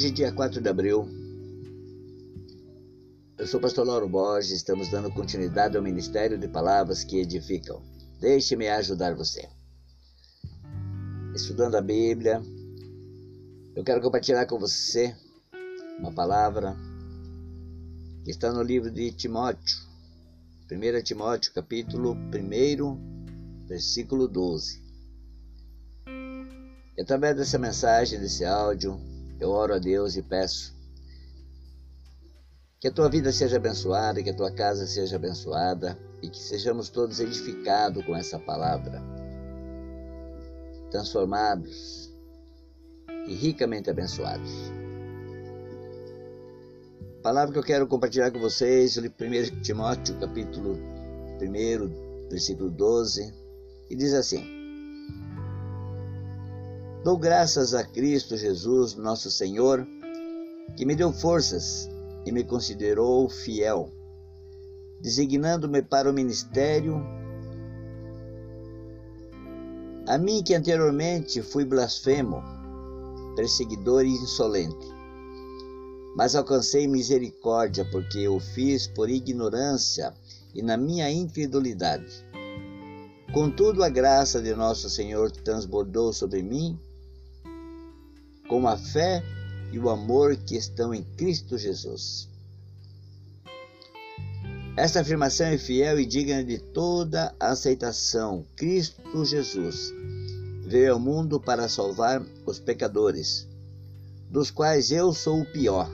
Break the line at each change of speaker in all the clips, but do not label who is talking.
Hoje, dia 4 de abril, eu sou o pastor Lauro Borges, estamos dando continuidade ao Ministério de Palavras que Edificam. Deixe-me ajudar você. Estudando a Bíblia, eu quero compartilhar com você uma palavra que está no livro de Timóteo, 1 Timóteo, capítulo 1, versículo 12. E através dessa mensagem, desse áudio, eu oro a Deus e peço que a tua vida seja abençoada, que a tua casa seja abençoada e que sejamos todos edificados com essa palavra, transformados e ricamente abençoados. A palavra que eu quero compartilhar com vocês, 1 Timóteo, capítulo 1, versículo 12, e diz assim: Dou graças a Cristo Jesus, nosso Senhor, que me deu forças e me considerou fiel, designando-me para o ministério. A mim que anteriormente fui blasfemo, perseguidor e insolente, mas alcancei misericórdia porque eu fiz por ignorância e na minha incredulidade. Contudo, a graça de nosso Senhor transbordou sobre mim com a fé e o amor que estão em Cristo Jesus. Esta afirmação é fiel e digna de toda aceitação. Cristo Jesus veio ao mundo para salvar os pecadores, dos quais eu sou o pior.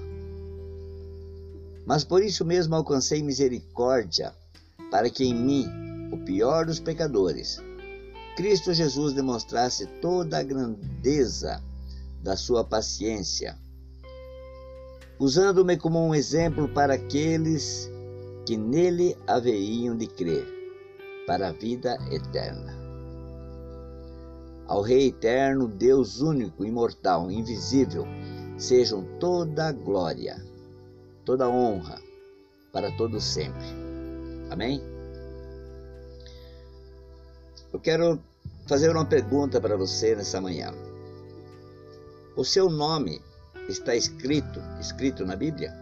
Mas por isso mesmo alcancei misericórdia, para que em mim, o pior dos pecadores, Cristo Jesus demonstrasse toda a grandeza da sua paciência, usando-me como um exemplo para aqueles que nele haveriam de crer, para a vida eterna. Ao Rei eterno, Deus único, imortal, invisível, sejam toda glória, toda honra, para todo sempre. Amém? Eu quero fazer uma pergunta para você nessa manhã. O seu nome está escrito, escrito na Bíblia?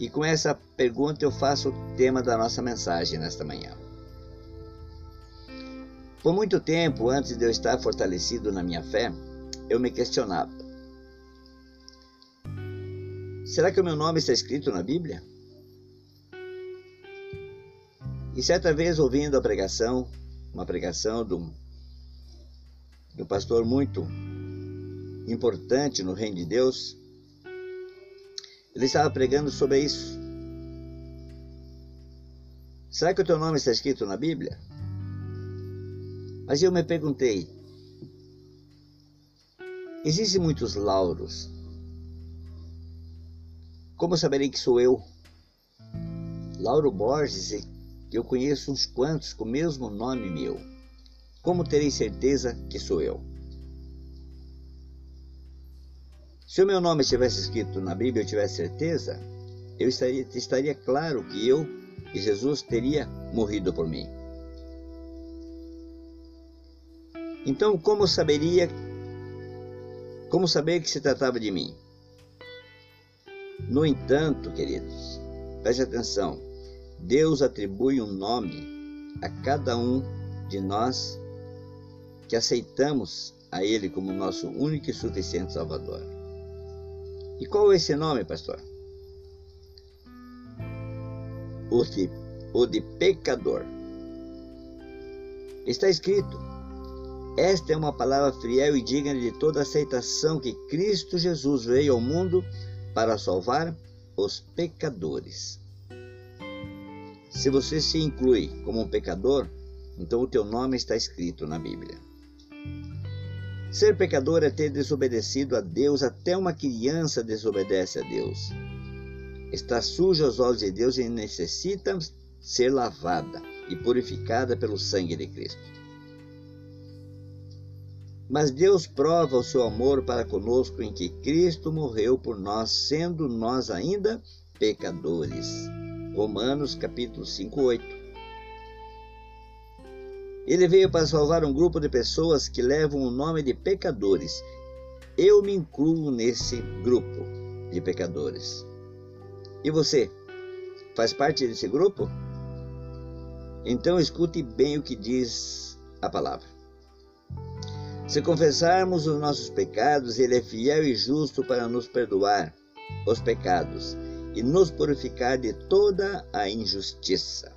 E com essa pergunta eu faço o tema da nossa mensagem nesta manhã. Por muito tempo, antes de eu estar fortalecido na minha fé, eu me questionava: será que o meu nome está escrito na Bíblia? E certa vez, ouvindo a pregação, uma pregação de um um pastor muito importante no reino de Deus, ele estava pregando sobre isso. Será que o teu nome está escrito na Bíblia? Mas eu me perguntei: existem muitos lauros. Como saberei que sou eu? Lauro Borges, eu conheço uns quantos com o mesmo nome meu. Como terei certeza que sou eu? Se o meu nome estivesse escrito na Bíblia e eu tivesse certeza, eu estaria, estaria claro que eu e Jesus teria morrido por mim. Então, como saberia como saber que se tratava de mim? No entanto, queridos, preste atenção. Deus atribui um nome a cada um de nós que aceitamos a Ele como nosso único e suficiente Salvador. E qual é esse nome, pastor? O de, o de pecador. Está escrito: Esta é uma palavra fiel e digna de toda aceitação que Cristo Jesus veio ao mundo para salvar os pecadores. Se você se inclui como um pecador, então o teu nome está escrito na Bíblia. Ser pecador é ter desobedecido a Deus, até uma criança desobedece a Deus. Está suja aos olhos de Deus e necessita ser lavada e purificada pelo sangue de Cristo. Mas Deus prova o seu amor para conosco em que Cristo morreu por nós, sendo nós ainda pecadores. Romanos capítulo 5, 8. Ele veio para salvar um grupo de pessoas que levam o nome de pecadores eu me incluo nesse grupo de pecadores. E você? Faz parte desse grupo? Então escute bem o que diz a palavra. Se confessarmos os nossos pecados, Ele é fiel e justo para nos perdoar os pecados e nos purificar de toda a injustiça.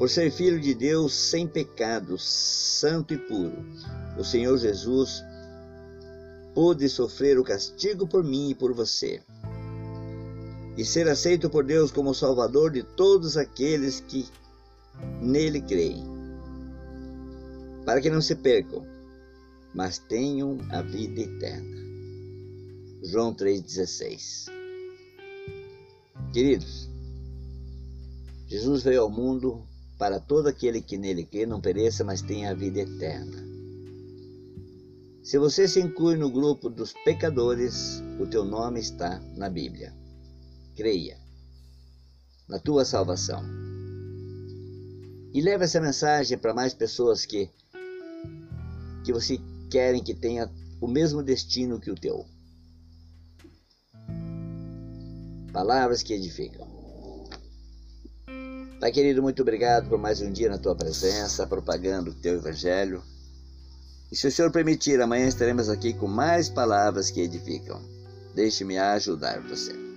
Por ser filho de Deus sem pecado, santo e puro, o Senhor Jesus pôde sofrer o castigo por mim e por você, e ser aceito por Deus como Salvador de todos aqueles que nele creem, para que não se percam, mas tenham a vida eterna. João 3,16 Queridos, Jesus veio ao mundo para todo aquele que nele crê não pereça, mas tenha a vida eterna. Se você se inclui no grupo dos pecadores, o teu nome está na Bíblia. Creia na tua salvação. E leve essa mensagem para mais pessoas que que você querem que tenha o mesmo destino que o teu. Palavras que edificam. Pai querido, muito obrigado por mais um dia na tua presença, propagando o teu evangelho. E se o Senhor permitir, amanhã estaremos aqui com mais palavras que edificam. Deixe-me ajudar você.